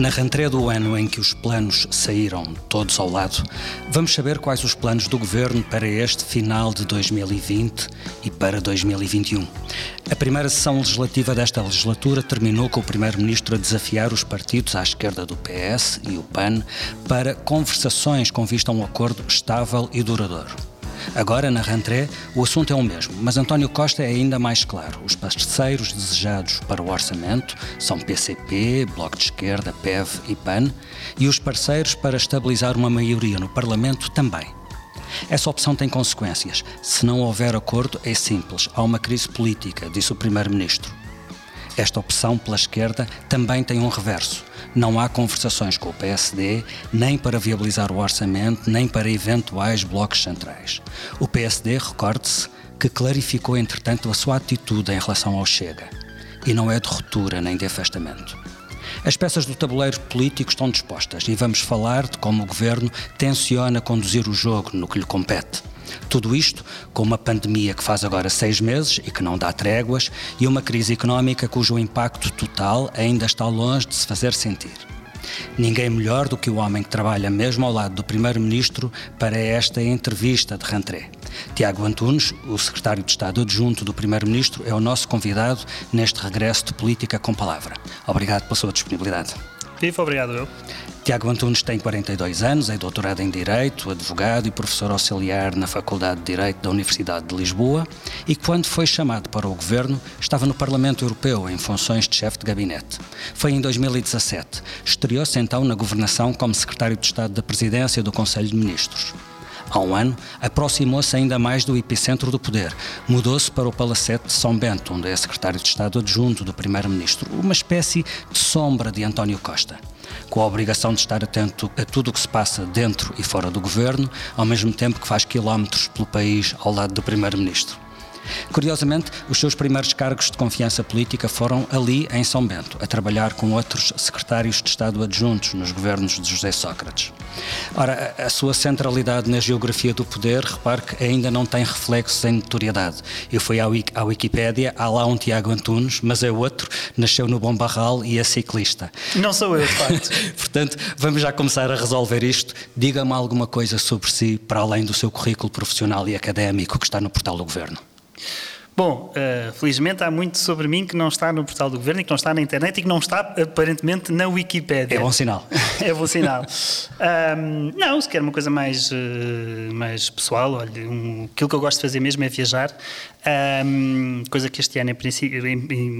Na rentrée do ano em que os planos saíram todos ao lado, vamos saber quais os planos do governo para este final de 2020 e para 2021. A primeira sessão legislativa desta legislatura terminou com o primeiro-ministro a desafiar os partidos à esquerda do PS e o PAN para conversações com vista a um acordo estável e duradouro. Agora, na rentrée, o assunto é o mesmo, mas António Costa é ainda mais claro. Os parceiros desejados para o orçamento são PCP, Bloco de Esquerda, PEV e PAN, e os parceiros para estabilizar uma maioria no Parlamento também. Essa opção tem consequências. Se não houver acordo, é simples. Há uma crise política, disse o Primeiro-Ministro. Esta opção pela esquerda também tem um reverso. Não há conversações com o PSD, nem para viabilizar o orçamento, nem para eventuais blocos centrais. O PSD, recorde-se, que clarificou, entretanto, a sua atitude em relação ao Chega. E não é de ruptura nem de afastamento. As peças do tabuleiro político estão dispostas e vamos falar de como o governo tenciona conduzir o jogo no que lhe compete. Tudo isto com uma pandemia que faz agora seis meses e que não dá tréguas e uma crise económica cujo impacto total ainda está longe de se fazer sentir. Ninguém melhor do que o homem que trabalha mesmo ao lado do Primeiro-Ministro para esta entrevista de rentrée. Tiago Antunes, o secretário de Estado adjunto do Primeiro-Ministro, é o nosso convidado neste regresso de Política com Palavra. Obrigado pela sua disponibilidade. Viva, obrigado eu. Tiago Antunes tem 42 anos, é doutorado em Direito, advogado e professor auxiliar na Faculdade de Direito da Universidade de Lisboa e quando foi chamado para o governo estava no Parlamento Europeu em funções de chefe de gabinete. Foi em 2017. Estreou-se então na governação como secretário de Estado da Presidência do Conselho de Ministros. Há um ano, aproximou-se ainda mais do epicentro do poder. Mudou-se para o Palacete de São Bento, onde é secretário de Estado adjunto do Primeiro-Ministro, uma espécie de sombra de António Costa com a obrigação de estar atento a tudo o que se passa dentro e fora do governo, ao mesmo tempo que faz quilómetros pelo país ao lado do Primeiro-Ministro. Curiosamente, os seus primeiros cargos de confiança política foram ali em São Bento, a trabalhar com outros secretários de Estado adjuntos nos governos de José Sócrates. Ora, a sua centralidade na geografia do poder, repare que ainda não tem reflexos em notoriedade. Eu fui à, Wiki, à Wikipédia, há lá um Tiago Antunes, mas é outro, nasceu no Bom Barral e é ciclista. Não sou eu, de facto. Portanto, vamos já começar a resolver isto. Diga-me alguma coisa sobre si, para além do seu currículo profissional e académico que está no portal do Governo. Bom, uh, felizmente há muito sobre mim que não está no portal do governo e que não está na internet e que não está aparentemente na Wikipédia. É bom sinal. é bom sinal. Um, não, se quer uma coisa mais, uh, mais pessoal, olha, um, aquilo que eu gosto de fazer mesmo é viajar. Um, coisa que este ano,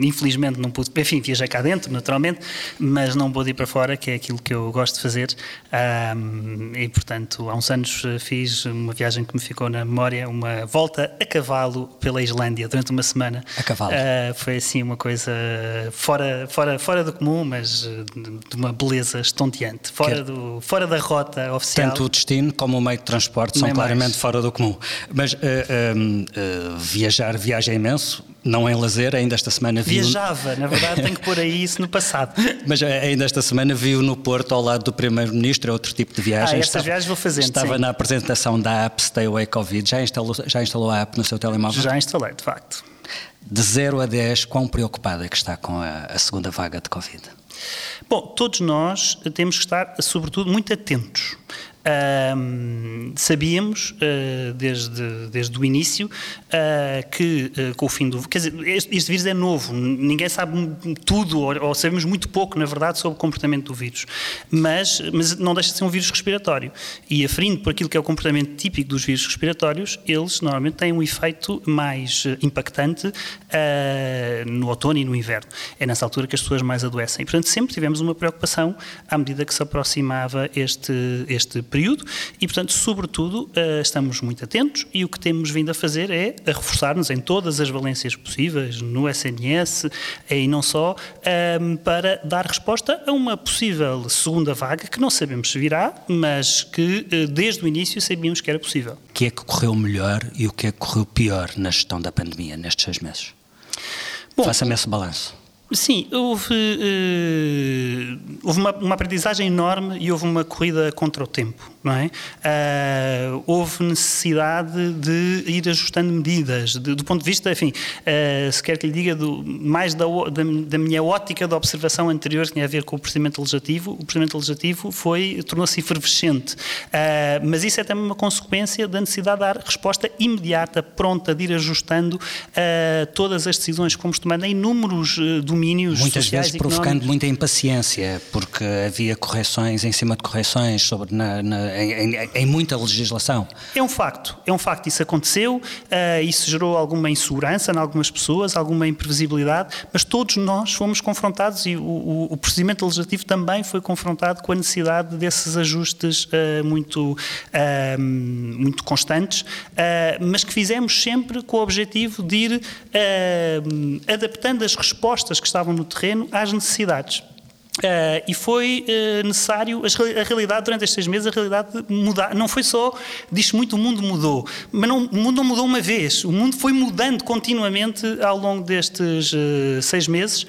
infelizmente, não pude. Enfim, viajei cá dentro, naturalmente, mas não pude ir para fora, que é aquilo que eu gosto de fazer. Um, e, portanto, há uns anos eh, fiz uma viagem que me ficou na memória, uma volta a cavalo pela Islândia durante uma semana. A cavalo. Uh, foi assim uma coisa fora, fora, fora do comum, mas eh, de uma beleza estonteante, fora, do, fora da rota oficial. Tanto o destino como o meio de transporte são claramente mais. fora do comum. Mas uh, um, uh, viajar, viaja imenso, não em lazer, ainda esta semana viu. Viajava, na verdade tenho que pôr aí isso no passado. Mas ainda esta semana viu no Porto, ao lado do Primeiro-Ministro, é outro tipo de viagem. Ah, estas viagens vou fazendo. Estava sim. na apresentação da app Stay Away Covid. Já instalou, já instalou a app no seu telemóvel? Já instalei, de facto. De 0 a 10, quão preocupada é que está com a, a segunda vaga de Covid? Bom, todos nós temos que estar, sobretudo, muito atentos um, sabíamos uh, desde, desde o início uh, que uh, com o fim do. Quer dizer, este, este, vírus é novo, ninguém sabe tudo, ou, ou, sabemos muito pouco, na verdade, sobre o comportamento do vírus. Mas, mas não deixa de ser um vírus respiratório. E aferindo por aquilo que é o comportamento típico dos vírus respiratórios, eles normalmente têm um efeito mais impactante no outono e no inverno. É nessa altura que as pessoas mais adoecem. portanto, sempre tivemos uma preocupação à medida que se aproximava este, este período e, portanto, sobretudo, uh, estamos muito atentos e o que temos vindo a fazer é a reforçar-nos em todas as valências possíveis, no SNS e não só, ehm, para dar resposta a uma possível segunda vaga que não sabemos se virá, mas que uh, desde o início sabíamos que era possível. O que é que correu melhor e o que é que correu pior na gestão da pandemia nestes seis meses? Faça-me esse balanço. Sim, houve, uh, houve uma, uma, aprendizagem enorme e houve uma corrida contra o tempo. Não é? Uh, houve necessidade de ir ajustando medidas, de, do ponto de vista, enfim, uh, se quer que lhe diga, do, mais da, da, da, minha ótica de observação anterior que tinha a ver com o procedimento legislativo, o procedimento legislativo foi, tornou-se efervescente, uh, mas isso é também uma consequência da necessidade de dar resposta imediata, pronta, de ir ajustando todas as decisões que fomos tomando em inúmeros domínios Muitas sociais vezes provocando muita impaciência, porque havia correções em cima de correções sobre na, na em, em, muita legislação. É um facto, é um facto, isso aconteceu, uh, isso gerou alguma insegurança em algumas pessoas, alguma imprevisibilidade, mas todos nós fomos confrontados e o, o, o procedimento legislativo também foi confrontado com a necessidade desses ajustes uh, muito, uh, muito constantes, mas que fizemos sempre com o objetivo de ir adaptando as respostas que estavam no terreno às necessidades. Uh, e foi uh, necessário, a realidade durante estes seis meses, a realidade mudar. Não foi só, diz muito, o mundo mudou, mas não, o mundo não mudou uma vez, o mundo foi mudando continuamente ao longo destes uh, seis meses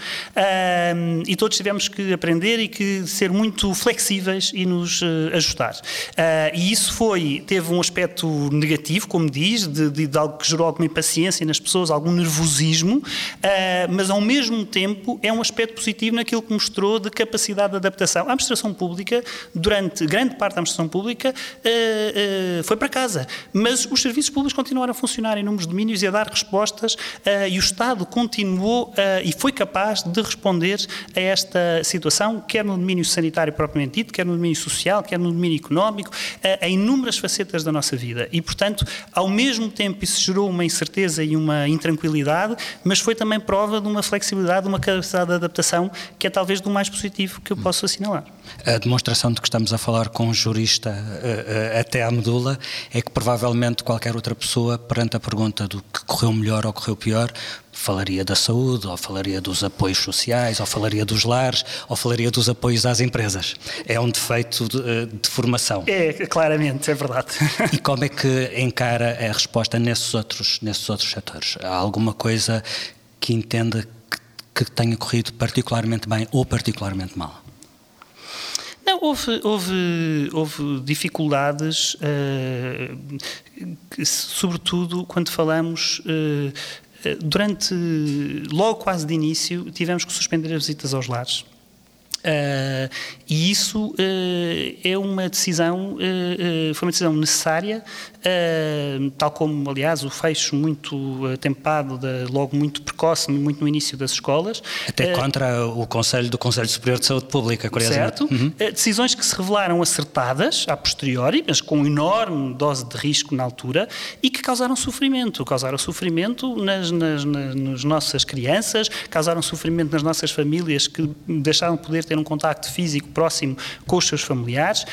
e todos tivemos que aprender e que ser muito flexíveis e nos ajustar. e isso foi, teve um aspecto negativo, como diz, de, de, de algo que gerou alguma impaciência nas pessoas, algum nervosismo, mas ao mesmo tempo é um aspecto positivo naquilo que mostrou de capacidade de adaptação. A administração pública, durante grande parte da administração pública, uh, uh, foi para casa, mas os serviços públicos continuaram a funcionar em números domínios e a dar respostas uh, e o Estado continuou e foi capaz de responder a esta situação, quer no domínio sanitário propriamente dito, quer no domínio social, quer no domínio económico, em inúmeras facetas da nossa vida. E, portanto, ao mesmo tempo isso gerou uma incerteza e uma intranquilidade, mas foi também prova de uma flexibilidade, de uma capacidade de adaptação que é talvez do mais possível positivo que eu posso assinalar. A demonstração de que estamos a falar com um jurista uh, uh, até à medula é que provavelmente qualquer outra pessoa, perante a pergunta do que correu melhor ou correu pior, falaria da saúde, ou falaria dos apoios sociais, ou falaria dos lares, ou falaria dos apoios às empresas. É um defeito de, eh, de formação. É, claramente, é verdade. E como é que encara a resposta nesses outros, nesses outros setores? Há alguma coisa que entenda que tenha corrido particularmente bem ou particularmente mal? Não, houve, houve, houve dificuldades, uh, que, sobretudo quando falamos. Uh, durante, logo quase de início, tivemos que suspender as visitas aos lares. Uh, e isso uh, é uma decisão, uh, foi uma decisão necessária, tal como, aliás, o fecho muito atempado, de, logo muito precoce, muito no início das escolas. Até contra o Conselho do Conselho Superior de Saúde Pública, curiosamente. Certo. Uhum. decisões que se revelaram acertadas, a posteriori, mas com enorme dose de risco na altura, e que causaram sofrimento. Causaram sofrimento nas, nas, nas, nas nossas crianças, causaram sofrimento nas nossas famílias que deixaram de poder ter um contacto físico próximo com os seus familiares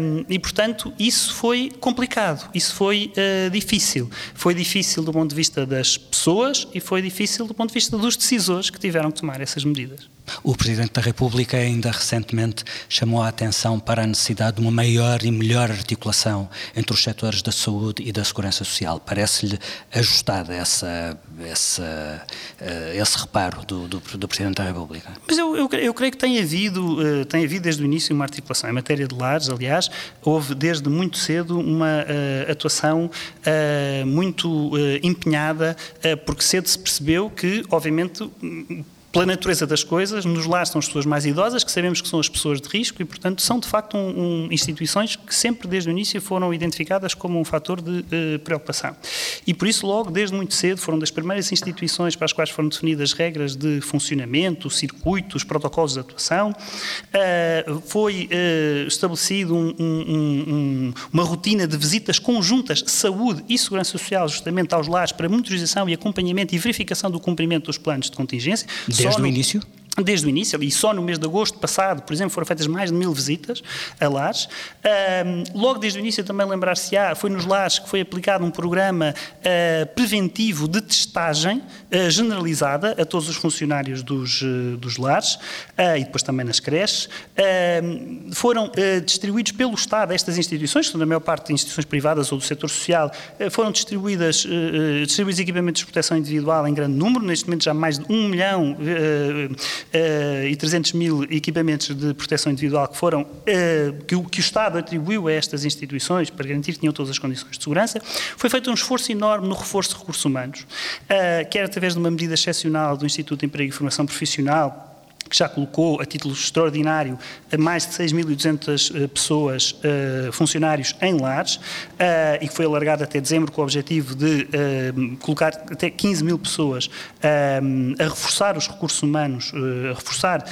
um, e, portanto, isso foi complicado, isso foi uh, difícil. Foi difícil do ponto de vista das pessoas e foi difícil do ponto de vista dos decisores que tiveram que tomar essas medidas. O Presidente da República ainda recentemente chamou a atenção para a necessidade de uma maior e melhor articulação entre os setores da saúde e da segurança social. Parece-lhe ajustada essa, essa, uh, esse reparo do, do, do, Presidente da República? Mas eu, eu, eu creio que tem havido, uh, tem havido desde o início uma articulação. Em matéria de lares, aliás, houve desde muito cedo uma uh, atuação muito empenhada, porque cedo se percebeu que, obviamente, pela natureza das coisas, nos lares estão as pessoas mais idosas, que sabemos que são as pessoas de risco e, portanto, são de facto um, um, instituições que sempre desde o início foram identificadas como um fator de uh, preocupação. E por isso, logo desde muito cedo, foram das primeiras instituições para as quais foram definidas regras de funcionamento, circuitos, protocolos de atuação. Uh, foi uh, estabelecido um, uma rotina de visitas conjuntas, saúde e segurança social, justamente aos lares, para monitorização e acompanhamento e verificação do cumprimento dos planos de contingência. Desde o início? Desde o início, e só no mês de agosto passado, por exemplo, foram feitas mais de mil visitas a lares. Um, logo desde o início, também lembrar-se-á, foi nos lares que foi aplicado um programa uh, preventivo de testagem uh, generalizada a todos os funcionários dos, uh, dos lares e depois também nas creches. foram distribuídos pelo Estado, estas instituições, que da maior parte de instituições privadas ou do setor social, foram distribuídas, distribuídos equipamentos de proteção individual em grande número, neste momento já mais de 1 milhão e 300 mil equipamentos de proteção individual que foram, que o, que, o, Estado atribuiu a estas instituições para garantir que tinham todas as condições de segurança. Foi feito um esforço enorme no reforço de recursos humanos, quer através de uma medida excepcional do Instituto de Emprego e Formação Profissional, que já colocou a título extraordinário mais de 6.200 eh, pessoas, uh, funcionários em lares, uh, e que foi alargado até dezembro com o objetivo de colocar até 15 mil pessoas a reforçar os recursos humanos, a reforçar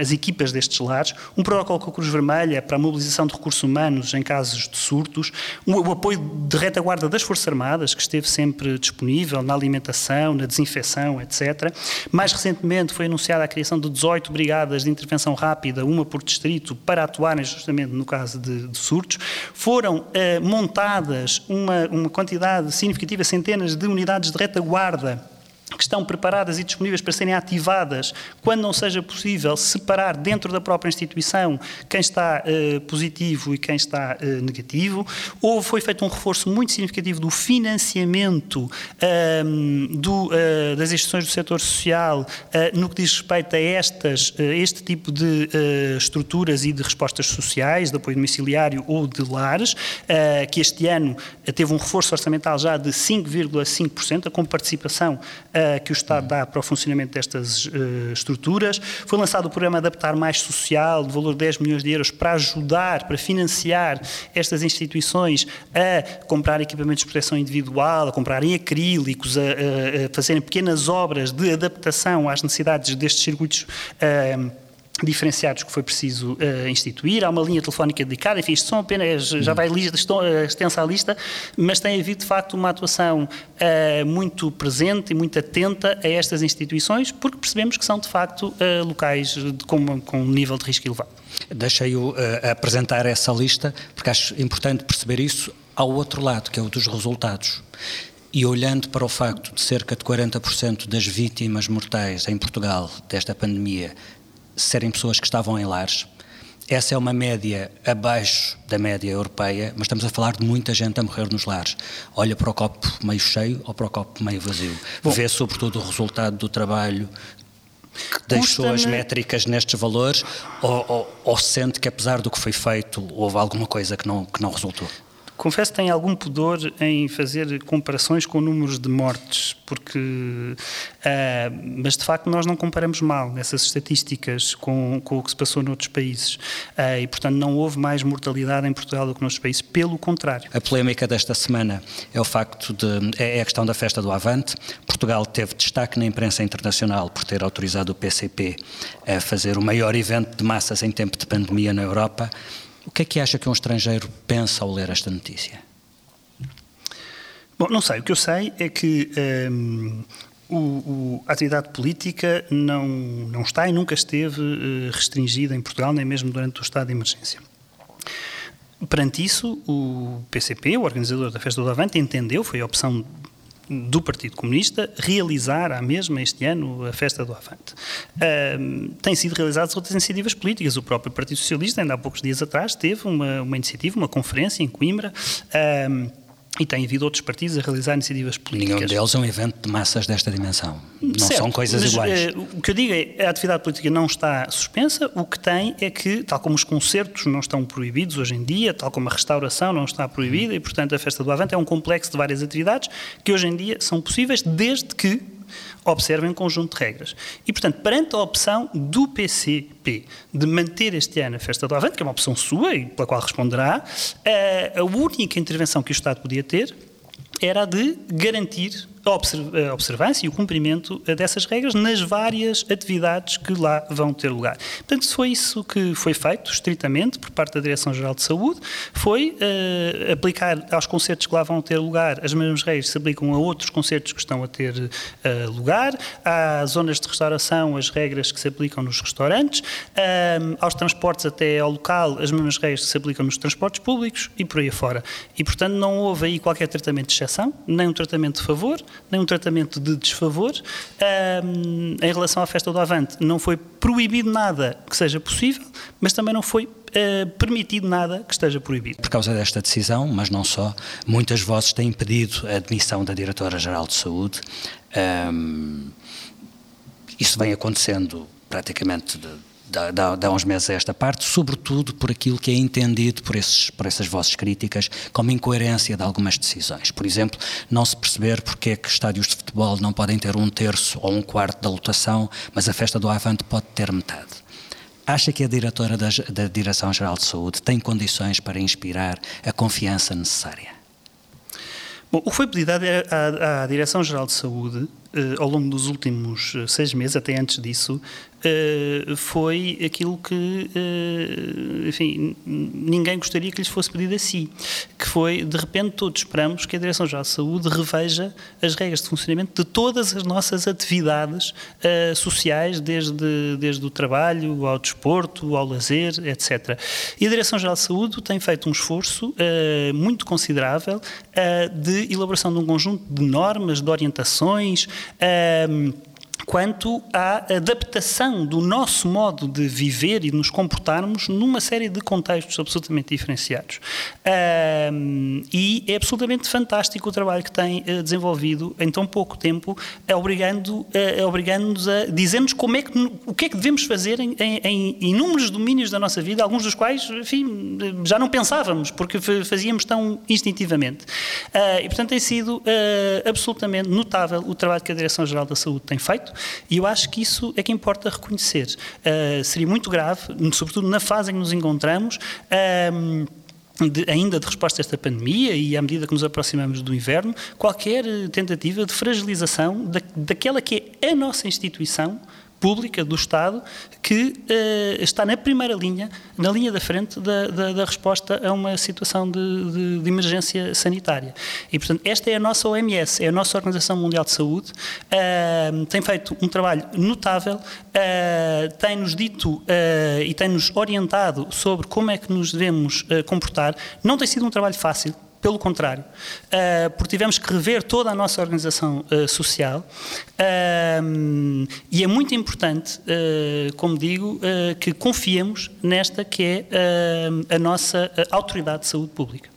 as equipas destes lares, um protocolo com a Cruz Vermelha para a mobilização de recursos humanos em casos de surtos, o apoio de retaguarda das Forças Armadas, que esteve sempre disponível na alimentação, na desinfecção, etc. Mais recentemente foi anunciada a criação de 18 brigadas de intervenção rápida, uma por distrito, para atuarem justamente no caso de, de surtos. Foram eh, montadas uma, uma quantidade significativa, centenas de unidades de retaguarda que estão preparadas e disponíveis para serem ativadas quando não seja possível separar dentro da própria instituição quem está uh, positivo e quem está uh, negativo. Ou foi feito um reforço muito significativo do financiamento ehm, do, uh, das instituições do setor social no que diz respeito a estas, este tipo de estruturas e de respostas sociais, de apoio domiciliário ou de lares, que este ano teve um reforço orçamental já de 5,5%, com participação uh, que o Estado dá para o funcionamento destas uh, estruturas. Foi lançado o programa Adaptar Mais Social, de valor de 10 milhões de euros, para ajudar, para financiar estas instituições a comprar equipamentos de proteção individual, a comprarem acrílicos, a, a, a fazerem pequenas obras de adaptação às necessidades destes circuitos. Uh, diferenciados que foi preciso uh, instituir, há uma linha telefónica dedicada, enfim, isto são apenas, já vai lista, estou, uh, extensa a lista, mas tem havido de facto uma atuação uh, muito presente e muito atenta a estas instituições, porque percebemos que são de facto locais de, com, com um nível de risco elevado. Deixei-o apresentar essa lista, porque acho importante perceber isso ao outro lado, que é o dos resultados. E olhando para o facto de cerca de 40% das vítimas mortais em Portugal desta pandemia serem pessoas que estavam em lares. Essa é uma média abaixo da média europeia, mas estamos a falar de muita gente a morrer nos lares. Olha para o copo meio cheio ou para o copo meio vazio. Bom, Vê sobretudo o resultado do trabalho que deixou as métricas nestes valores ou, ou, ou, sente que apesar do que foi feito houve alguma coisa que não, que não resultou? Confesso que tenho algum pudor em fazer comparações com números de mortes, porque. Uh, mas de facto nós não comparamos mal nessas estatísticas com, com o que se passou noutros países. Uh, e portanto não houve mais mortalidade em Portugal do que noutros países, pelo contrário. A polémica desta semana é o facto de. é a questão da festa do Avante. Portugal teve destaque na imprensa internacional por ter autorizado o PCP a fazer o maior evento de massas em tempo de pandemia na Europa. O que é que acha que um estrangeiro pensa ao ler esta notícia? Bom, não sei. O que eu sei é que um, o, o, a atividade política não, não está e nunca esteve uh, restringida em Portugal, nem mesmo durante o estado de emergência. Perante isso, o PCP, o organizador da Festa do Avante, entendeu, foi a opção do Partido Comunista realizar a mesma este ano a festa do Avante. Um, têm sido realizadas outras iniciativas políticas. O próprio Partido Socialista, ainda há poucos dias atrás, teve uma, uma iniciativa, uma conferência em Coimbra. Um, e tem havido outros partidos a realizar iniciativas políticas. Nenhum deles é um evento de massas desta dimensão. Não certo, são coisas mas, iguais. Uh, o que eu digo é a atividade política não está suspensa, o que tem é que, tal como os concertos não estão proibidos hoje em dia, tal como a restauração não está proibida, e portanto a Festa do Avante é um complexo de várias atividades que hoje em dia são possíveis desde que observem um conjunto de regras. E, portanto, perante a opção do PCP de manter este ano a festa do Avante, que é uma opção sua e pela qual responderá, a única intervenção que o Estado podia ter era a de garantir a observância e o cumprimento dessas regras nas várias atividades que lá vão ter lugar. Portanto, foi isso que foi feito, estritamente, por parte da Direção-Geral de Saúde, foi uh, aplicar aos concertos que lá vão ter lugar as mesmas regras que se aplicam a outros concertos que estão a ter uh, lugar, às zonas de restauração, as regras que se aplicam nos restaurantes, aos transportes até ao local, as mesmas regras que se aplicam nos transportes públicos e por aí afora. E, portanto, não houve aí qualquer tratamento de exceção, nem um tratamento de favor, nem um tratamento de desfavor. Um, em relação à festa do Avante, não foi proibido nada que seja possível, mas também não foi uh, permitido nada que esteja proibido. Por causa desta decisão, mas não só, muitas vozes têm pedido a admissão da Diretora-Geral de Saúde. Um, isso vem acontecendo praticamente de, há uns meses a esta parte, sobretudo por aquilo que é entendido por, esses, por essas vozes críticas como incoerência de algumas decisões. Por exemplo, não se perceber porque é que estádios de futebol não podem ter um terço ou um quarto da lotação, mas a festa do Avante pode ter metade. Acha que a diretora da, da Direção-Geral de Saúde tem condições para inspirar a confiança necessária? Bom, o que foi pedido à, à, à Direção-Geral de Saúde ao longo dos últimos eh, seis meses, até antes disso, eh, foi aquilo que, enfim, ninguém gostaria que lhes fosse pedido a si, que foi, de repente, todos esperamos que a Direção-Geral de Saúde reveja as regras de funcionamento de todas as nossas atividades sociais, desde, desde o trabalho ao desporto, ao lazer, etc. E a Direção-Geral de Saúde tem feito um esforço muito considerável de elaboração de um conjunto de normas, de orientações, um, quanto à adaptação do nosso modo de viver e de nos comportarmos numa série de contextos absolutamente diferenciados. Um, e é absolutamente fantástico o trabalho que tem uh, desenvolvido em tão pouco tempo, obrigando, uh, obrigando-nos a dizer-nos como é que, o que é que devemos fazer em, em, inúmeros domínios da nossa vida, alguns dos quais, enfim, já não pensávamos, porque fazíamos tão instintivamente. Uh, e, portanto, tem sido absolutamente notável o trabalho que a Direção-Geral da Saúde tem feito. E eu acho que isso é que importa reconhecer. Uh, seria muito grave, sobretudo na fase em que nos encontramos. Uh, de, ainda de resposta a esta pandemia e à medida que nos aproximamos do inverno, qualquer tentativa de fragilização da, daquela que é a nossa instituição pública do Estado que uh, está na primeira linha, na linha da frente da, da, da resposta a uma situação de, de, de, emergência sanitária. E, portanto, esta é a nossa OMS, é a nossa Organização Mundial de Saúde, uh, tem feito um trabalho notável, uh, tem-nos dito e tem-nos orientado sobre como é que nos devemos comportar. Não tem sido um trabalho fácil, pelo contrário, uh, porque tivemos que rever toda a nossa organização uh, social uh, e é muito importante, como digo, que confiemos nesta que é a nossa autoridade de saúde pública.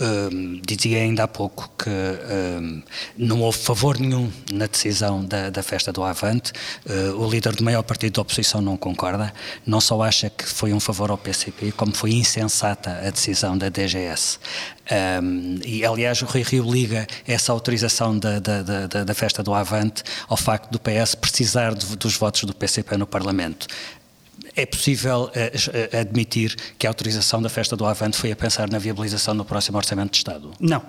Um, dizia ainda há pouco que um, não houve favor nenhum na decisão da, da festa do Avante. Uh, o líder do maior partido da oposição não concorda. Não só acha que foi um favor ao PCP, como foi insensata a decisão da DGS. Um, e, aliás, o Rui Rio liga essa autorização da, da, da, da, festa do Avante ao facto do PS precisar de, dos votos do PCP no Parlamento. É possível uh, admitir que a autorização da festa do Avante foi a pensar na viabilização do próximo Orçamento de Estado? Não.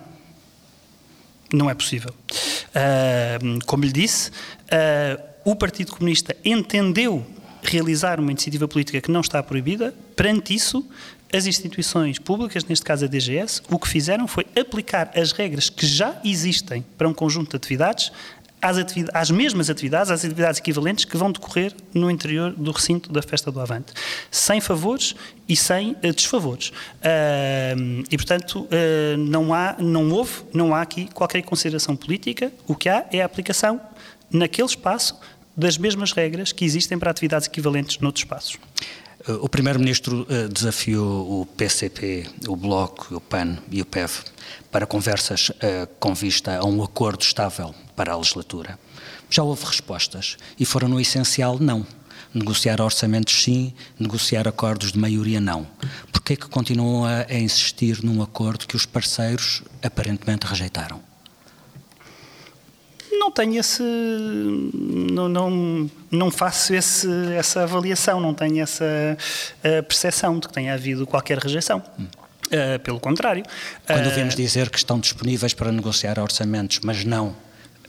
Não é possível. Uh, como lhe disse, uh, o Partido Comunista entendeu realizar uma iniciativa política que não está proibida, perante isso, as instituições públicas, neste caso a DGS, o que fizeram foi aplicar as regras que já existem para um conjunto de atividades às, às mesmas atividades, às atividades equivalentes que vão decorrer no interior do recinto da Festa do Avante, sem favores e sem uh, desfavores. Uh, e, portanto, uh, não, há, não houve, não há aqui qualquer consideração política, o que há é a aplicação naquele espaço das mesmas regras que existem para atividades equivalentes noutros espaços. O Primeiro-Ministro desafiou o PCP, o Bloco, o PAN e o PEV para conversas com vista a um acordo estável para a legislatura. Já houve respostas e foram no essencial não. Negociar orçamentos sim, negociar acordos de maioria não. Por que é continuam a insistir num acordo que os parceiros aparentemente rejeitaram? Não tenho esse. Não, não, não faço esse, essa avaliação, não tenho essa uh, percepção de que tenha havido qualquer rejeição. Hum. Uh, pelo contrário. Quando uh, vemos dizer que estão disponíveis para negociar orçamentos, mas não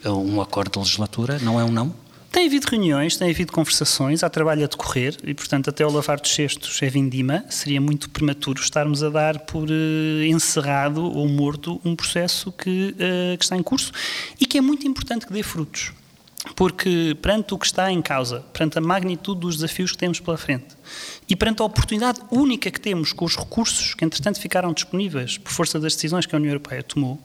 um acordo de legislatura, não é um não? Tem havido reuniões, tem havido conversações, há trabalho a decorrer e, portanto, até o lavar dos cestos é vindima. Seria muito prematuro estarmos a dar por uh, encerrado ou morto um processo que, uh, que está em curso e que é muito importante que dê frutos. Porque, perante o que está em causa, perante a magnitude dos desafios que temos pela frente, E perante a oportunidade única que temos com os recursos que, entretanto, ficaram disponíveis por força das decisões que a União Europeia tomou,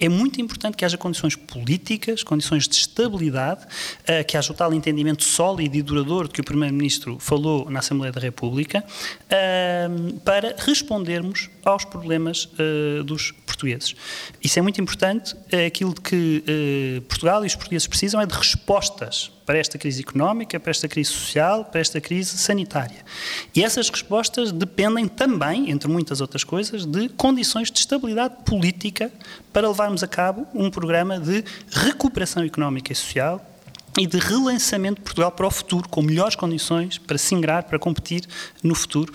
é muito importante que haja condições políticas, condições de estabilidade, uh, que haja o tal entendimento sólido e duradouro de que o Primeiro-Ministro falou na Assembleia da República, uh, para respondermos aos problemas uh, dos portugueses. Isso é muito importante. Aquilo que Portugal e os portugueses precisam é de respostas para esta crise económica, para esta crise social, para esta crise sanitária. E essas respostas dependem também, entre muitas outras coisas, de condições de estabilidade política para levarmos a cabo um programa de recuperação económica e social e de relançamento de Portugal para o futuro, com melhores condições para se ingrar, para competir no futuro,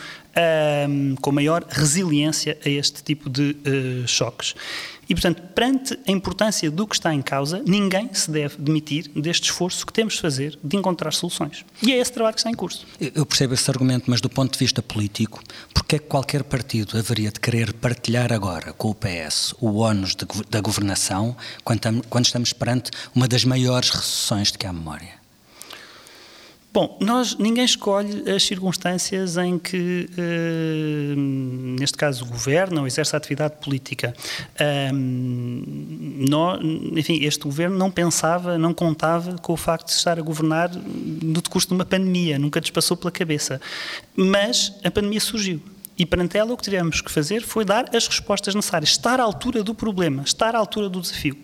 um, com maior resiliência a este tipo de uh, choques. E, portanto, perante a importância do que está em causa, ninguém se deve demitir deste esforço que temos de fazer de encontrar soluções. E é esse trabalho que está em curso. Eu percebo esse argumento, mas do ponto de vista político, porque é que qualquer partido haveria de querer partilhar agora com o PS o ónus da governação quando estamos perante uma das maiores recessões de que há memória? Bom, nós, ninguém escolhe as circunstâncias em que, eh, neste caso, governa ou exerce a atividade política. nós, enfim, este governo não pensava, não contava com o facto de estar a governar no decurso de uma pandemia, nunca lhes passou pela cabeça. Mas a pandemia surgiu. E perante ela o que tivemos que fazer foi dar as respostas necessárias, estar à altura do problema, estar à altura do desafio.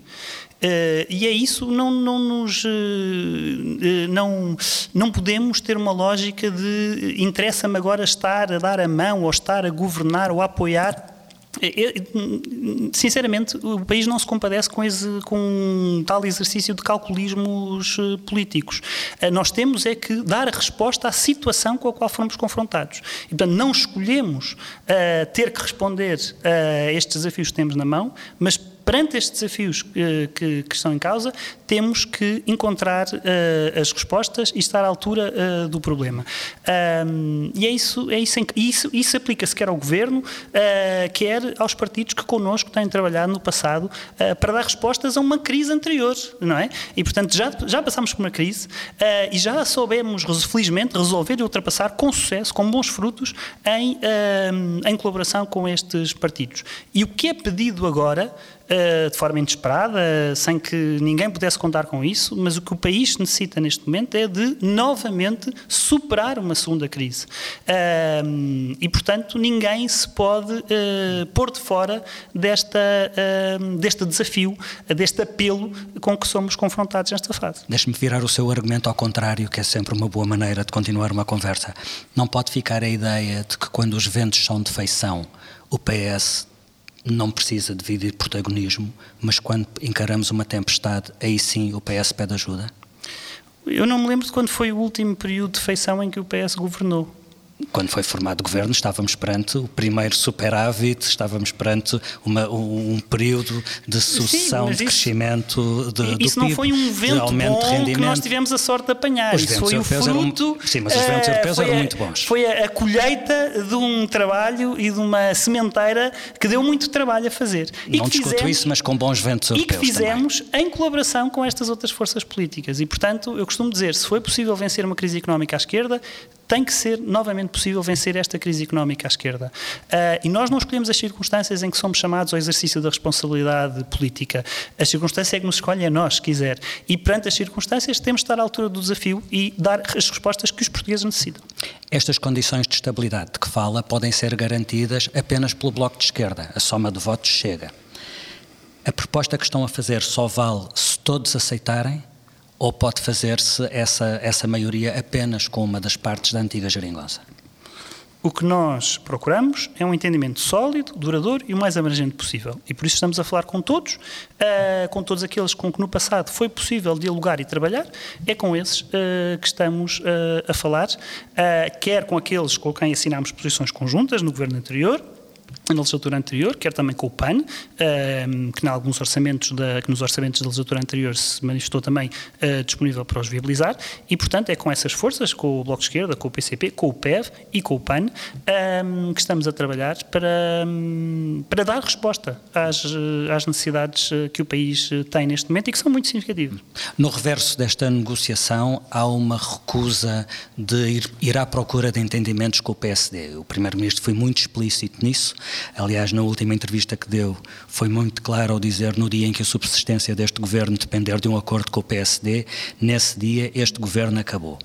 Uh, e é isso, não, não nos. Uh, não, não podemos ter uma lógica de interessa-me agora estar a dar a mão, ou estar a governar, ou a apoiar Sinceramente, o país não se compadece com, esse, com um tal exercício de calculismos políticos. Nós temos é que dar resposta à situação com a qual fomos confrontados. E, portanto, não escolhemos uh, ter que responder a estes desafios que temos na mão, mas perante estes desafios uh, que, que, estão em causa, temos que encontrar uh, as respostas e estar à altura uh, do problema. Um, e é isso, é isso, isso, isso aplica-se quer ao Governo, quer aos partidos que connosco têm trabalhado no passado para dar respostas a uma crise anterior, não é? E, portanto, já, já passámos por uma crise e já soubemos, felizmente, resolver e ultrapassar com sucesso, com bons frutos, em, em colaboração com estes partidos. E o que é pedido agora eh, de forma inesperada, sem que ninguém pudesse contar com isso, mas o que o país necessita neste momento é de novamente superar uma segunda crise. E, portanto, ninguém se pode eh, pôr de fora desta, deste desafio, deste apelo com que somos confrontados nesta fase. Deixe-me virar o seu argumento ao contrário, que é sempre uma boa maneira de continuar uma conversa. Não pode ficar a ideia de que quando os ventos são de feição, o PS não precisa dividir protagonismo, mas quando encaramos uma tempestade, aí sim o PS pede ajuda? Eu não me lembro de quando foi o último período de feição em que o PS governou quando foi formado o governo, estávamos perante o primeiro superávit, estávamos perante uma, um, um, período de sucessão, Sim, de crescimento de, isso do Isso não foi um vento bom que nós tivemos a sorte de apanhar. Os isso foi o fruto. Eram, sim, mas os ventos uh, europeus eram a, muito bons. Foi a, a, colheita de um trabalho e de uma sementeira que deu muito trabalho a fazer. E não discuto fizemos, isso, mas com bons ventos europeus. E que fizemos também. em colaboração com estas outras forças políticas. E, portanto, eu costumo dizer: se foi possível vencer uma crise económica à esquerda, tem que ser novamente possível vencer esta crise económica à esquerda. Uh, e nós não escolhemos as circunstâncias em que somos chamados ao exercício da responsabilidade política. A circunstância é que nos escolhe a nós, se quiser. E perante as circunstâncias temos de estar à altura do desafio e dar as respostas que os portugueses necessitam. Estas condições de estabilidade de que fala podem ser garantidas apenas pelo Bloco de Esquerda. A soma de votos chega. A proposta que estão a fazer só vale se todos aceitarem ou pode fazer-se essa, essa maioria apenas com uma das partes da antiga geringonça? O que nós procuramos é um entendimento sólido, duradouro e o mais abrangente possível. E por isso estamos a falar com todos, uh, com todos aqueles com que no passado foi possível dialogar e trabalhar, é com esses uh, que estamos uh, a falar, quer com aqueles com quem assinámos posições conjuntas no governo anterior, na legislatura anterior, quer também com o PAN, uh, que, alguns orçamentos da, que nos orçamentos da legislatura anterior se manifestou também uh, disponível para os viabilizar, e portanto é com essas forças, com o Bloco de Esquerda, com o PCP, com o PEV e com o PAN, que estamos a trabalhar para, um, para dar resposta às, às necessidades que o país tem neste momento e que são muito significativas. No reverso desta negociação, há uma recusa de ir, ir à procura de entendimentos com o PSD. O Primeiro-Ministro foi muito explícito nisso. Aliás, na última entrevista que deu, foi muito claro ao dizer no dia em que a subsistência deste governo depender de um acordo com o PSD, nesse dia este governo acabou.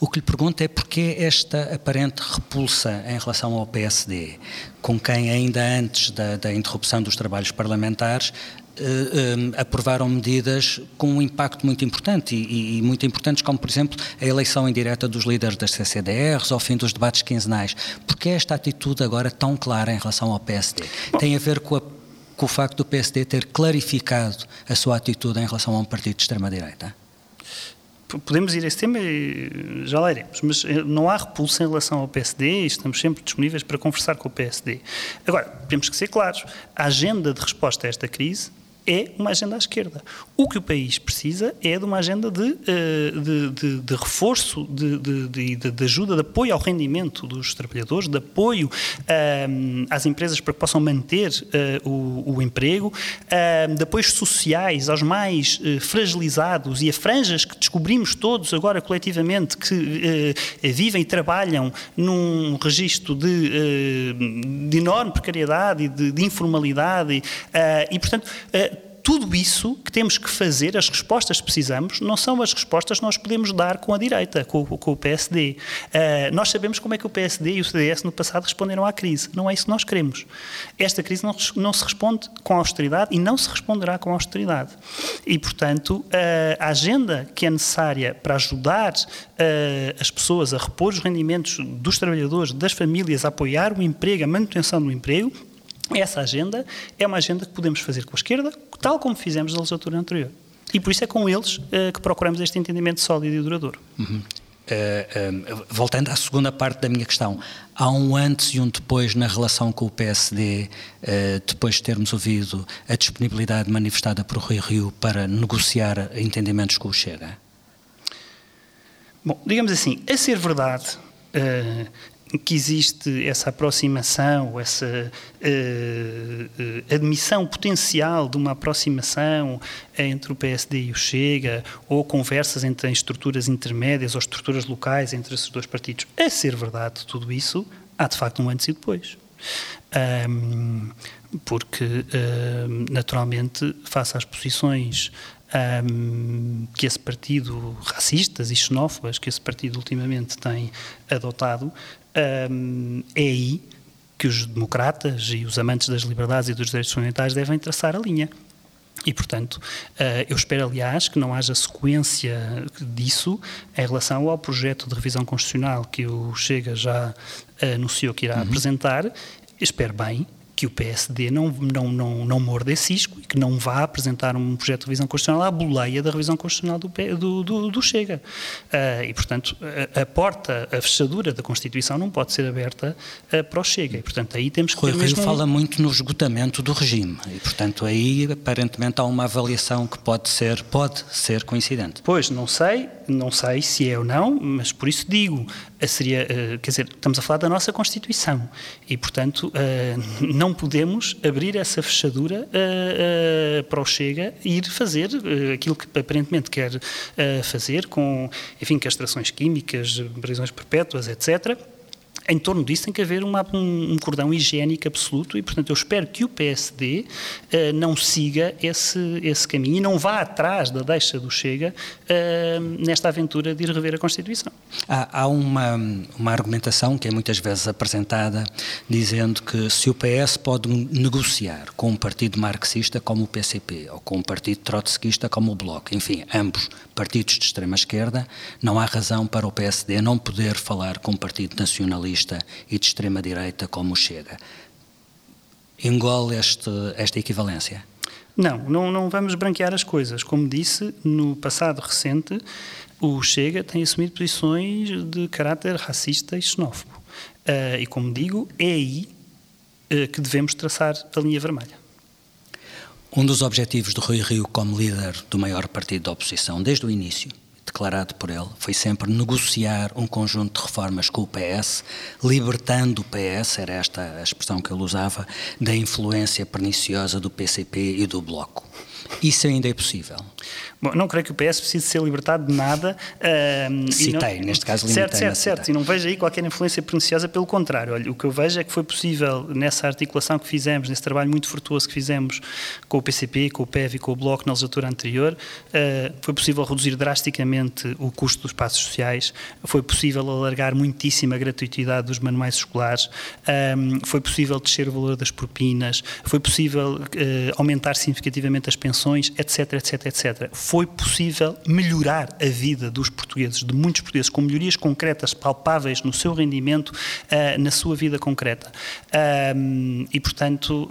O que lhe pergunto é porquê esta aparente repulsa em relação ao PSD, com quem ainda antes da, da interrupção dos trabalhos parlamentares Uh, uh, aprovaram medidas com um impacto muito importante e, e, muito importantes, como por exemplo a eleição indireta dos líderes das CCDRs ao fim dos debates quinzenais. Por que esta atitude agora tão clara em relação ao PSD? Tem a ver com, a, com o facto do PSD ter clarificado a sua atitude em relação a um partido de extrema-direita? podemos ir a esse tema e já lá iremos, mas eh, não há repulsa em relação ao PSD e estamos sempre disponíveis para conversar com o PSD. Agora, temos que ser claros, a agenda de resposta a esta crise é uma agenda à esquerda. O que o país precisa é de uma agenda de, eh, de, de, de reforço, de, ajuda, de apoio ao rendimento dos trabalhadores, de apoio um, às empresas para que possam manter uh, o, o, emprego, um, de apoios sociais aos mais uh, fragilizados e a franjas que descobrimos todos agora coletivamente que uh, vivem e trabalham num registro de enorme precariedade e de, informalidade e, portanto, tudo isso que temos que fazer, as respostas que precisamos, não são as respostas que nós podemos dar com a direita, com, com o PSD. Uh, eh, nós sabemos como é que o PSD e o CDS no passado responderam à crise. Não é isso que nós queremos. Esta crise não, não se responde com austeridade e não se responderá com austeridade. E, portanto, uh, a agenda que é necessária para ajudar uh, as pessoas a repor os rendimentos dos trabalhadores, das famílias, a apoiar o emprego, a manutenção do emprego, essa agenda é uma agenda que podemos fazer com a esquerda, tal como fizemos na legislatura anterior. E por isso é com eles uh, que procuramos este entendimento sólido e duradouro. Uhum. Uh, uh, voltando à segunda parte da minha questão, há um antes e um depois na relação com o PSD, depois de termos ouvido a disponibilidade manifestada por Rui Rio para negociar entendimentos com o Chega? Bom, digamos assim, a ser verdade, que existe essa aproximação, essa uh, uh, admissão potencial de uma aproximação entre o PSD e o Chega, ou conversas entre estruturas intermédias ou estruturas locais entre esses dois partidos. A ser verdade tudo isso, há de facto um antes e depois. Um, porque, naturalmente, face às posições um, que esse partido, racistas e xenófobas, que esse partido ultimamente tem adotado, um, é aí que os democratas e os amantes das liberdades e dos direitos fundamentais devem traçar a linha. E, portanto, uh, eu espero, aliás, que não haja sequência disso em relação ao projeto de revisão constitucional que o Chega já anunciou que irá uhum. apresentar. Espero bem que o PSD não, não, não, não morde esse cisco e que não vá apresentar um projeto de revisão constitucional à boleia da revisão constitucional do, do, do, do Chega. Uh, e, portanto, a, a, porta, a fechadura da Constituição não pode ser aberta uh, para o Chega. E, portanto, aí temos que Rui. Rio fala muito no esgotamento do regime e, portanto, aí aparentemente há uma avaliação que pode ser, pode ser coincidente. Pois, não sei, não sei se é ou não, mas por isso digo, seria, uh, quer dizer, estamos a falar da nossa Constituição e, portanto, não podemos abrir essa fechadura uh, uh, para o Chega e ir fazer uh, aquilo que aparentemente quer fazer com, enfim, castrações químicas, prisões perpétuas, etc em torno disso tem que haver uma, um, cordão higiênico absoluto e, portanto, eu espero que o PSD uh, não siga esse, esse caminho e não vá atrás da deixa do Chega uh, nesta aventura de ir rever a Constituição. Há, há uma, uma argumentação que é muitas vezes apresentada dizendo que se o PS pode negociar com um partido marxista como o PCP ou com um partido trotskista como o Bloco, enfim, ambos partidos de extrema-esquerda, não há razão para o PSD não poder falar com um partido nacionalista e de extrema-direita como Chega. Engole este, esta equivalência? Não, não, não vamos branquear as coisas. Como disse, no passado recente, o Chega tem assumido posições de caráter racista e xenófobo. Uh, e como digo, é aí que devemos traçar a linha vermelha. Um dos objetivos de Rui Rio como líder do maior partido da oposição desde o início declarado por ele, foi sempre negociar um conjunto de reformas com o PS, libertando o PS, era esta a expressão que ele usava, da influência perniciosa do PCP e do Bloco. Isso ainda é possível. Bom, não creio que o PS precise ser libertado de nada. Uh, Citei, não, neste caso limitei Certo, certo, certo. E não vejo aí qualquer influência perniciosa, pelo contrário. Olha, o que eu vejo é que foi possível, nessa articulação que fizemos, nesse trabalho muito frutuoso que fizemos com o PCP, com o PEV e com o Bloco na legislatura anterior, uh, foi possível reduzir drasticamente o custo dos passos sociais, foi possível alargar muitíssimo a gratuitidade dos manuais escolares, um, foi possível descer o valor das propinas, foi possível uh, aumentar significativamente as pensões, etc, etc, etc foi possível melhorar a vida dos portugueses, de muitos portugueses, com melhorias concretas, palpáveis no seu rendimento, uh, na sua vida concreta. Um, e, portanto,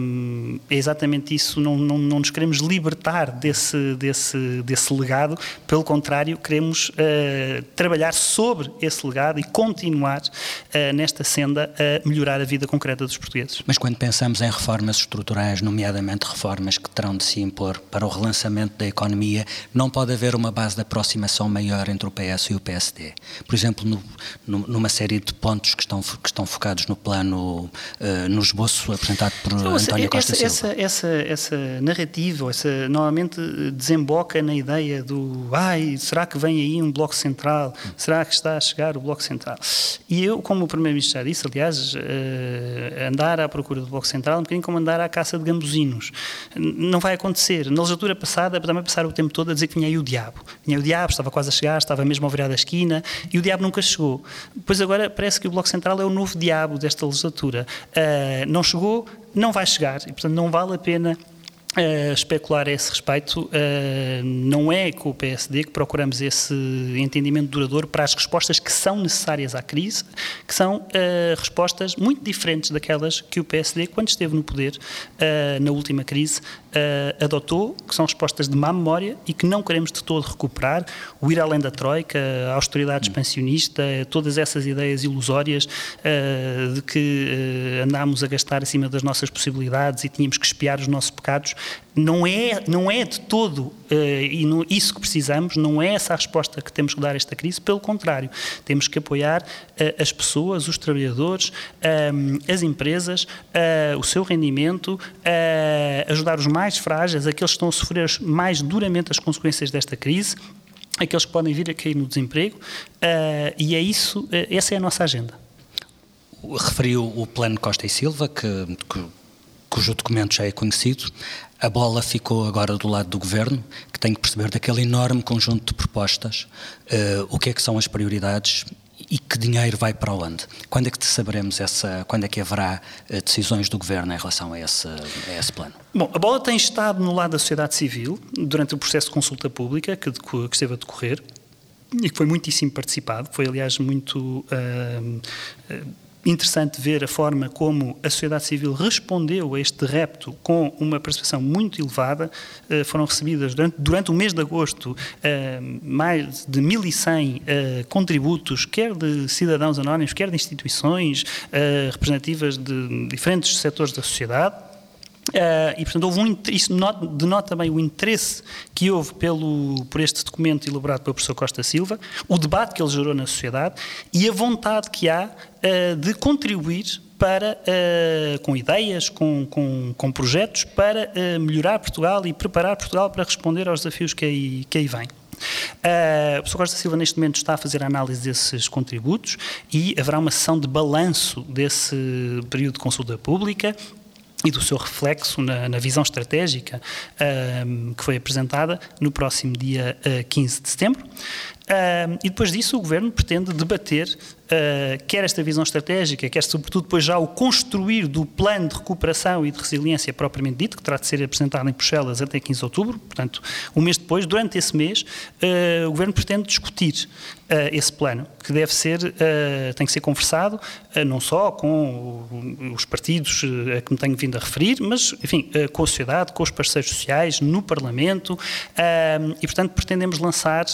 um, é exatamente isso, não, não, não, nos queremos libertar desse, desse, desse legado, pelo contrário, queremos uh, trabalhar sobre esse legado e continuar uh, nesta senda a melhorar a vida concreta dos portugueses. Mas quando pensamos em reformas estruturais, nomeadamente reformas que terão de se impor para o relançamento da economia, não pode haver uma base de aproximação maior entre o PS e o PSD. Por exemplo, no, no, numa série de pontos que estão, que estão focados no plano, uh, no esboço apresentado por então, António Costa essa, Silva. Essa, essa, essa narrativa, essa, normalmente desemboca na ideia do ai, será que vem aí um Bloco Central? Será que está a chegar o Bloco Central? E eu, como o Primeiro-Ministro já disse, aliás, uh, andar à procura do Bloco Central é um bocadinho como andar à caça de gambuzinos. Não vai acontecer. Na legislatura passada, também passar o tempo todo a dizer que vinha aí o diabo. Vinha o diabo, estava quase a chegar, estava mesmo ao virar da esquina e o diabo nunca chegou. Pois agora parece que o Bloco Central é o novo diabo desta legislatura. Uh, não chegou, não vai chegar e, portanto, não vale a pena Uh, especular a esse respeito, uh, não é com o PSD que procuramos esse entendimento duradouro para as respostas que são necessárias à crise, que são uh, respostas muito diferentes daquelas que o PSD, quando esteve no poder na última crise, adotou, que são respostas de má memória e que não queremos de todo recuperar. O ir além da Troika, a austeridade expansionista, todas essas ideias ilusórias de que andámos a gastar acima das nossas possibilidades e tínhamos que espiar os nossos pecados, não é, não é de todo uh, e isso que precisamos, não é essa a resposta que temos que dar a esta crise, pelo contrário, temos que apoiar uh, as pessoas, os trabalhadores, as empresas, uh, o seu rendimento, ajudar os mais frágeis, aqueles que estão a sofrer mais duramente as consequências desta crise, aqueles que podem vir a cair no desemprego, e é isso, essa é a nossa agenda. Referiu o plano Costa e Silva, que, que cujo documento já é conhecido. A bola ficou agora do lado do governo, que tem que perceber daquele enorme conjunto de propostas uh, o que é que são as prioridades e que dinheiro vai para onde? Quando é que saberemos essa, quando é que haverá uh, decisões do governo em relação a esse, a esse plano? Bom, a bola tem estado no lado da sociedade civil durante o processo de consulta pública que, que esteve a decorrer e que foi muitíssimo participado, foi aliás muito uh, interessante ver a forma como a sociedade civil respondeu a este repto com uma participação muito elevada. Uh, foram recebidas durante, durante, o mês de agosto uh, mais de 1.100 uh, eh, contributos, quer de cidadãos anónimos, quer de instituições representativas de diferentes setores da sociedade. Uh, e, portanto, houve um, isso denota também o interesse que houve pelo, por este documento elaborado pelo professor Costa Silva, o debate que ele gerou na sociedade e a vontade que há uh, de contribuir para, uh, com ideias, com, com, com projetos, para melhorar Portugal e preparar Portugal para responder aos desafios que aí, que aí vêm. Uh, o professor Costa Silva, neste momento, está a fazer a análise desses contributos e haverá uma sessão de balanço desse período de consulta pública e do seu reflexo na, na visão estratégica que foi apresentada no próximo dia uh, 15 de setembro. E depois disso, o Governo pretende debater uh, quer esta visão estratégica, quer sobretudo depois já o construir do plano de recuperação e de resiliência propriamente dito, que terá de ser apresentado em Bruxelas até 15 de outubro, portanto, um mês depois, durante esse mês, uh, o Governo pretende discutir uh, esse plano, que deve ser, tem que ser conversado não só com os partidos a que me tenho vindo a referir, mas, enfim, com a sociedade, com os parceiros sociais, no Parlamento, e, portanto, pretendemos lançar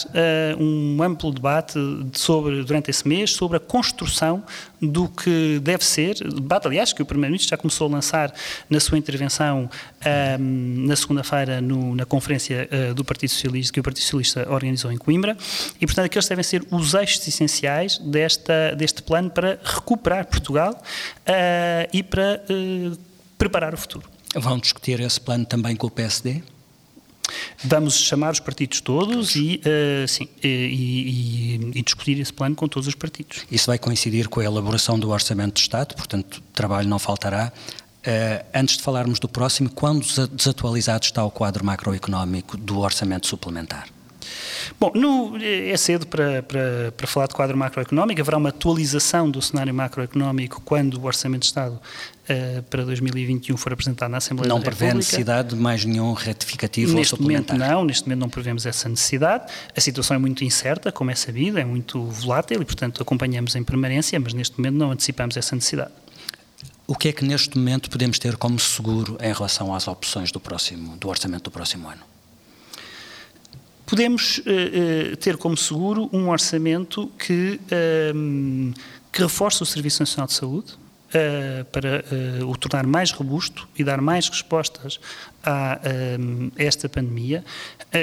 um amplo debate sobre, durante esse mês sobre a construção do que deve ser, debate, aliás, que o Primeiro-Ministro já começou a lançar na sua intervenção na segunda-feira na conferência uh, do Partido Socialista, que o Partido Socialista organizou em Coimbra, e, portanto, aqueles devem ser os eixos essenciais desta, deste plano para recuperar Portugal uh, e para uh, preparar o futuro. Vão discutir esse plano também com o PSD? Vamos chamar os partidos todos e, uh, sim, e, e, e, discutir esse plano com todos os partidos. Isso vai coincidir com a elaboração do Orçamento de Estado, portanto, trabalho não faltará. Uh, antes de falarmos do próximo, quando desatualizado está o quadro macroeconómico do Orçamento Suplementar? Bom, no, é cedo para, para, para, falar de quadro macroeconómico, haverá uma atualização do cenário macroeconómico quando o Orçamento de Estado uh, para 2021 for apresentado na Assembleia não da República. Não prevê necessidade de mais nenhum retificativo neste ou suplementar? Momento não, neste momento não prevemos essa necessidade. A situação é muito incerta, como é sabido, é muito volátil e, portanto, acompanhamos em permanência, mas neste momento não antecipamos essa necessidade. O que é que neste momento podemos ter como seguro em relação às opções do, próximo, do orçamento do próximo ano? Podemos uh, uh, ter como seguro um orçamento que, uh, que reforce o Serviço Nacional de Saúde, para o tornar mais robusto e dar mais respostas a, esta pandemia,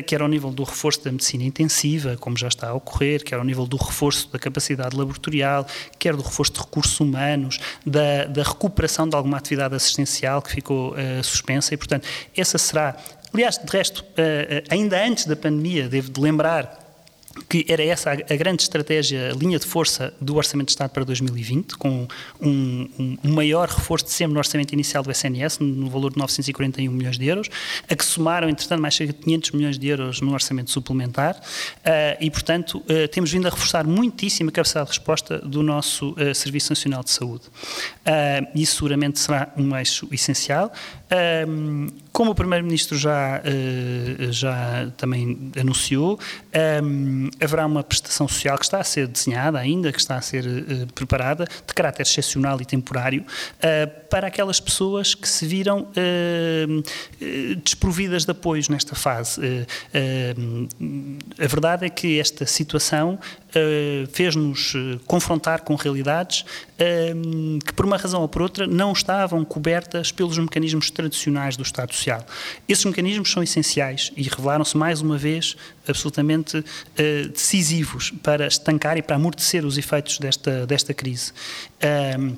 quer ao nível do reforço da medicina intensiva, como já está a ocorrer, quer ao nível do reforço da capacidade laboratorial, quer do reforço de recursos humanos, da, da recuperação de alguma atividade assistencial que ficou suspensa. E, portanto, essa será Aliás, de resto, eh, eh, ainda antes da pandemia, devo de lembrar que era essa a, grande estratégia, a linha de força do Orçamento de Estado para 2020, com um, um, maior reforço de sempre no orçamento inicial do SNS, no valor de 941 milhões de euros, a que somaram, entretanto, mais de 500 milhões de euros no orçamento suplementar, uh, e, portanto, temos vindo a reforçar muitíssimo a capacidade de resposta do nosso Serviço Nacional de Saúde. isso seguramente será um eixo essencial. Como o Primeiro-Ministro já, já também anunciou, haverá uma prestação social que está a ser desenhada ainda, que está a ser uh, preparada, de caráter excepcional e temporário, uh, para aquelas pessoas que se viram uh, desprovidas de apoios nesta fase. a verdade é que esta situação fez-nos confrontar com realidades que, por uma razão ou por outra, não estavam cobertas pelos mecanismos tradicionais do Estado Social. Esses mecanismos são essenciais e revelaram-se mais uma vez absolutamente decisivos para estancar e para amortecer os efeitos desta, desta crise. Um,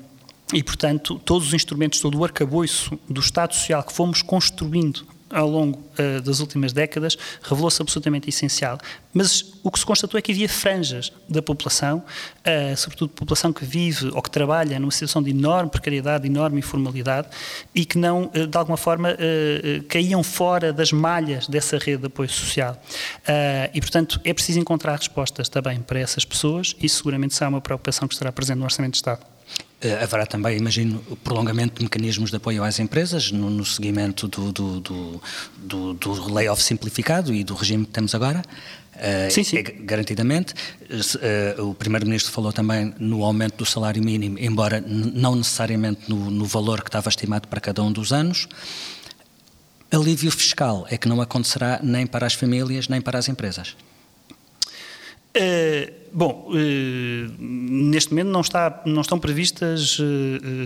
e, portanto, todos os instrumentos, todo o arcabouço do Estado Social que fomos construindo ao longo uh, das últimas décadas revelou-se absolutamente essencial. Mas o que se constatou é que havia franjas da população, uh, sobretudo população que vive ou que trabalha numa situação de enorme precariedade, de enorme informalidade e que não, uh, de alguma forma, caíam fora das malhas dessa rede de apoio social. e, portanto, é preciso encontrar respostas também para essas pessoas e seguramente será uma preocupação que estará presente no Orçamento de Estado. Eh, haverá também, imagino, prolongamento de mecanismos de apoio às empresas no, no seguimento do, do, do, do, do layoff simplificado e do regime que temos agora. Uh, sim, sim. É, garantidamente. Uh, o Primeiro-Ministro falou também no aumento do salário mínimo, embora não necessariamente no, no, valor que estava estimado para cada um dos anos. Alívio fiscal é que não acontecerá nem para as famílias nem para as empresas. Uh, bom, uh, neste momento não, está, não estão previstas uh,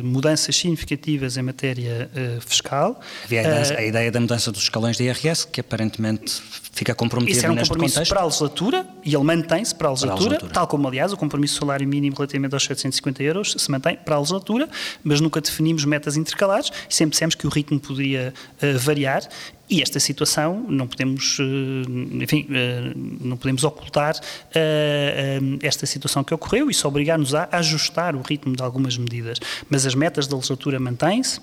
mudanças significativas em matéria fiscal. Havia a, ideia da mudança dos escalões de IRS, que aparentemente fica comprometido Isso era um neste compromisso contexto. para a legislatura e ele mantém-se para a legislatura, tal como, aliás, o compromisso salário mínimo relativamente aos 750 euros se mantém para a legislatura, mas nunca definimos metas intercalares e sempre dissemos que o ritmo poderia variar e esta situação não podemos, eh, enfim, eh, não podemos ocultar eh, esta situação que ocorreu e isso obrigar-nos a ajustar o ritmo de algumas medidas. Mas as metas da legislatura mantêm-se.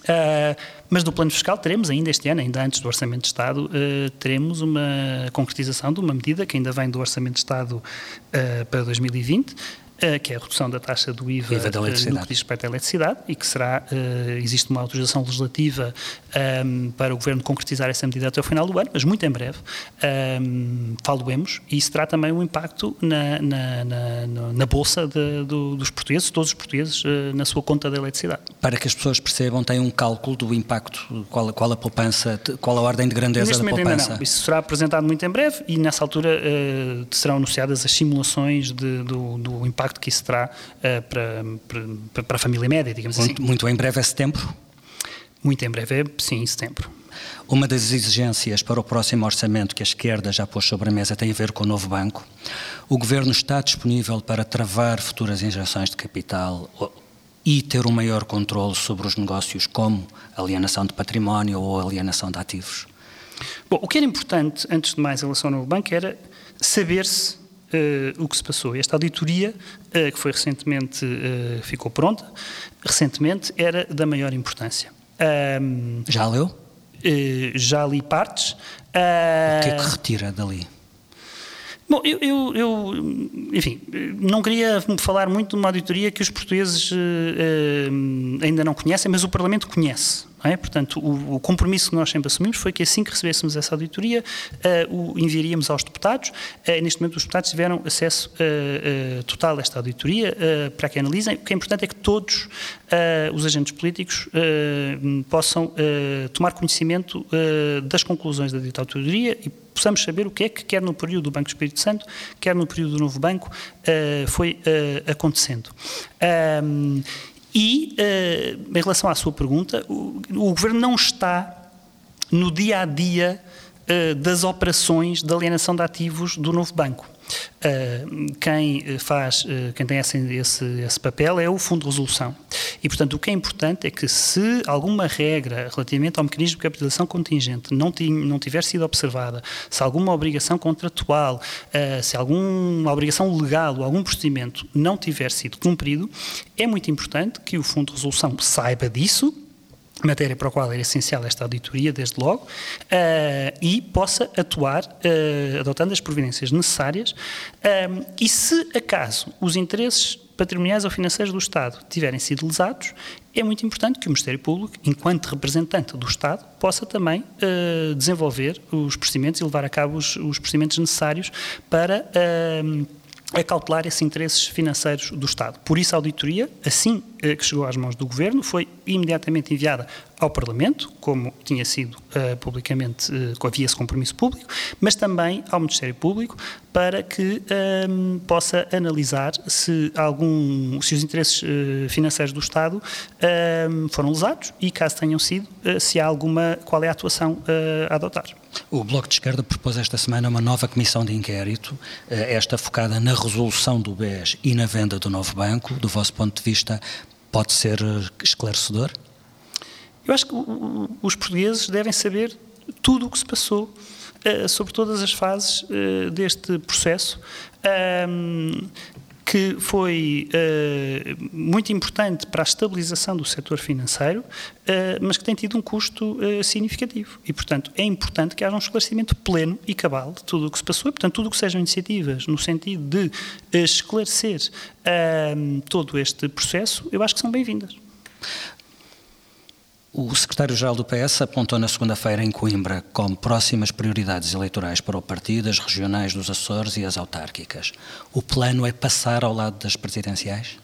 Uh, mas do plano fiscal teremos ainda este ano, ainda antes do Orçamento de Estado, uh, teremos uma concretização de uma medida que ainda vem do Orçamento de Estado uh, para 2020, que é a redução da taxa do IVA, IVA da no que diz respeito à eletricidade e que será, existe uma autorização legislativa um, para o Governo concretizar essa medida até o final do ano, mas muito em breve um, falo-emos e isso terá também um impacto na, na, na, na bolsa de, do, dos portugueses, todos os portugueses, uh, na sua conta de eletricidade. Para que as pessoas percebam, tem um cálculo do impacto, qual, qual a poupança, qual a ordem de grandeza Neste da poupança? Ainda não. Isso será apresentado muito em breve e nessa altura uh, serão anunciadas as simulações de, do, do, impacto que isso terá uh, para, para, para, a família média, digamos muito, assim. Muito em breve é setembro? Muito em breve, é, sim, em setembro. Uma das exigências para o próximo orçamento que a esquerda já pôs sobre a mesa tem a ver com o novo banco. O governo está disponível para travar futuras injeções de capital e ter um maior controle sobre os negócios, como alienação de património ou alienação de ativos? Bom, o que era importante, antes de mais, em relação ao novo banco, era saber-se o que se passou. Esta auditoria, uh, que foi recentemente, uh, ficou pronta, recentemente, era da maior importância. Já leu? Já li partes. O que é que retira dali? Bom, eu, eu, eu, enfim, não queria falar muito de uma auditoria que os portugueses ainda não conhecem, mas o Parlamento conhece. É? Portanto, o, o, compromisso que nós sempre assumimos foi que assim que recebêssemos essa auditoria, uh, o enviaríamos aos deputados. Uh, neste momento, os deputados tiveram acesso uh, total a esta auditoria para que analisem. O que é importante é que todos os agentes políticos possam tomar conhecimento das conclusões da dita auditoria e possamos saber o que é que, quer no período do Banco do Espírito Santo, quer no período do Novo Banco, foi acontecendo. E, uh, em relação à sua pergunta, o, o, Governo não está no dia a dia uh, das operações de alienação de ativos do novo banco. Uh, quem faz, quem tem esse, esse, esse, papel é o Fundo de Resolução. E, portanto, o que é importante é que se alguma regra relativamente ao mecanismo de capitalização contingente não, não tiver sido observada, se alguma obrigação contratual, uh, se alguma obrigação legal ou algum procedimento não tiver sido cumprido, é muito importante que o Fundo de Resolução saiba disso, matéria para a qual era essencial esta auditoria, desde logo, uh, e possa atuar uh, adotando as providências necessárias. Uh, e se acaso os interesses patrimoniais ou financeiros do Estado tiverem sido lesados, é muito importante que o Ministério Público, enquanto representante do Estado, possa também uh, desenvolver os procedimentos e levar a cabo os, os procedimentos necessários para uh, acautelar esses interesses financeiros do Estado. Por isso, a auditoria, assim uh, que chegou às mãos do Governo, foi imediatamente enviada ao Parlamento, como tinha sido uh, publicamente, uh, havia esse compromisso público, mas também ao Ministério Público, para que ehm, possa analisar se, algum, se os interesses financeiros do Estado ehm, foram lesados e, caso tenham sido, se há alguma, qual é a atuação a adotar. O Bloco de Esquerda propôs esta semana uma nova comissão de inquérito, esta focada na resolução do BES e na venda do novo banco. Do vosso ponto de vista, pode ser esclarecedor? Eu acho que os portugueses devem saber tudo o que se passou uh, sobre todas as fases uh, deste processo. Que foi uh, muito importante para a estabilização do setor financeiro, uh, mas que tem tido um custo uh, significativo. E, portanto, é importante que haja um esclarecimento pleno e cabal de tudo o que se passou. E, portanto, tudo o que sejam iniciativas no sentido de esclarecer todo este processo, eu acho que são bem-vindas. O secretário-geral do PS apontou na segunda-feira em Coimbra como próximas prioridades eleitorais para o partido as regionais dos Açores e as autárquicas. O plano é passar ao lado das presidenciais?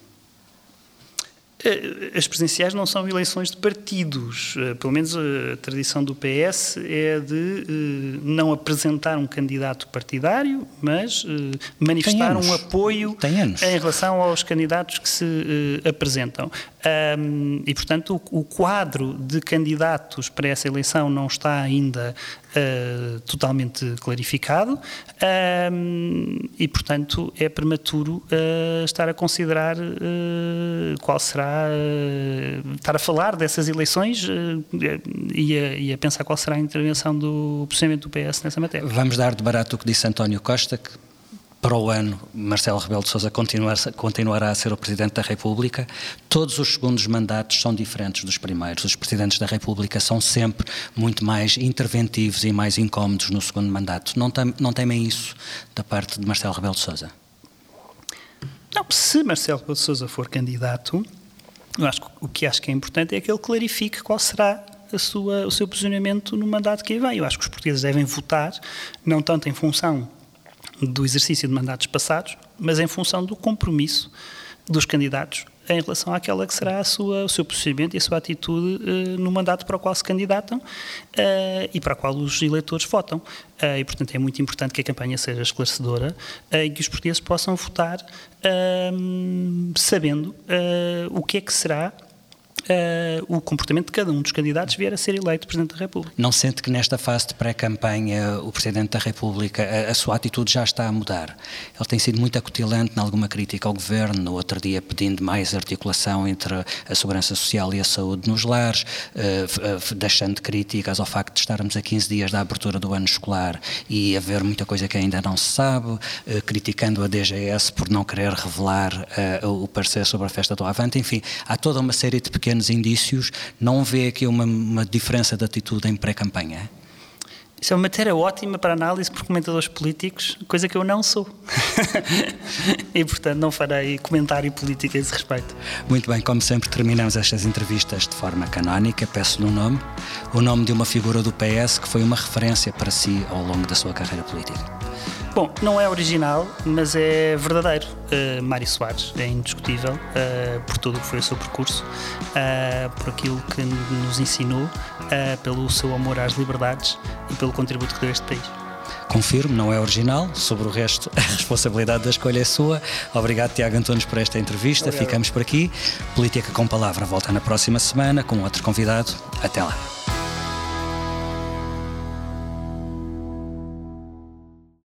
Eh, as presidenciais não são eleições de partidos. Eh, pelo menos a tradição do PS é de eh, não apresentar um candidato partidário, mas manifestar um apoio em relação aos candidatos que se apresentam. E, portanto, o quadro de candidatos para essa eleição não está ainda uh, totalmente clarificado uh, e, portanto, é prematuro uh, estar a considerar qual será, estar a falar dessas eleições e a, e, a, pensar qual será a intervenção do procedimento do PS nessa matéria. Vamos dar de barato o que disse António Costa, que para o ano Marcelo Rebelo de Sousa continuará a ser o Presidente da República. Todos os segundos mandatos são diferentes dos primeiros. Os Presidentes da República são sempre muito mais interventivos e mais incómodos no segundo mandato. Não, não temem isso da parte de Marcelo Rebelo de Sousa? Não, se Marcelo de Sousa for candidato, eu acho que o que acho que é importante é que ele clarifique qual será sua, o seu posicionamento no mandato que aí vem. Eu acho que os portugueses devem votar, não tanto em função do exercício de mandatos passados, mas em função do compromisso dos candidatos em relação àquela que será sua, o seu posicionamento e a sua atitude uh, no mandato para o qual se candidatam uh, e para o qual os eleitores votam. Uh, e, portanto, é muito importante que a campanha seja esclarecedora e que os portugueses possam votar sabendo o que é que será uh, o comportamento de cada um dos candidatos vier a ser eleito Presidente da República. Não sente que nesta fase de pré-campanha o Presidente da República, a, a, sua atitude já está a mudar? Ele tem sido muito acutilante em alguma crítica ao Governo, no outro dia pedindo mais articulação entre a segurança social e a saúde nos lares, uh, uh, deixando críticas ao facto de estarmos a 15 dias da abertura do ano escolar e haver muita coisa que ainda não se sabe, criticando a DGS por não querer revelar o parecer sobre a festa do Avante, enfim, há toda uma série de pequenos pequenos indícios, não vê aqui uma, uma diferença de atitude em pré-campanha? Isso é uma matéria ótima para análise por comentadores políticos, coisa que eu não sou. e, portanto, não farei comentário político a esse respeito. Muito bem, como sempre, terminamos estas entrevistas de forma canónica. Peço-lhe um nome, o nome de uma figura do PS que foi uma referência para si ao longo da sua carreira política. Bom, não é original, mas é verdadeiro. Uh, Mário Soares é indiscutível uh, por tudo o que foi o seu percurso, uh, por aquilo que nos ensinou, pelo seu amor às liberdades e pelo contributo que deu a este país. Confirmo, não é original. Sobre o resto, a responsabilidade da escolha é sua. Obrigado, Tiago Antunes, por esta entrevista. Obrigado. Ficamos por aqui. Política com Palavra volta na próxima semana com outro convidado. Até lá.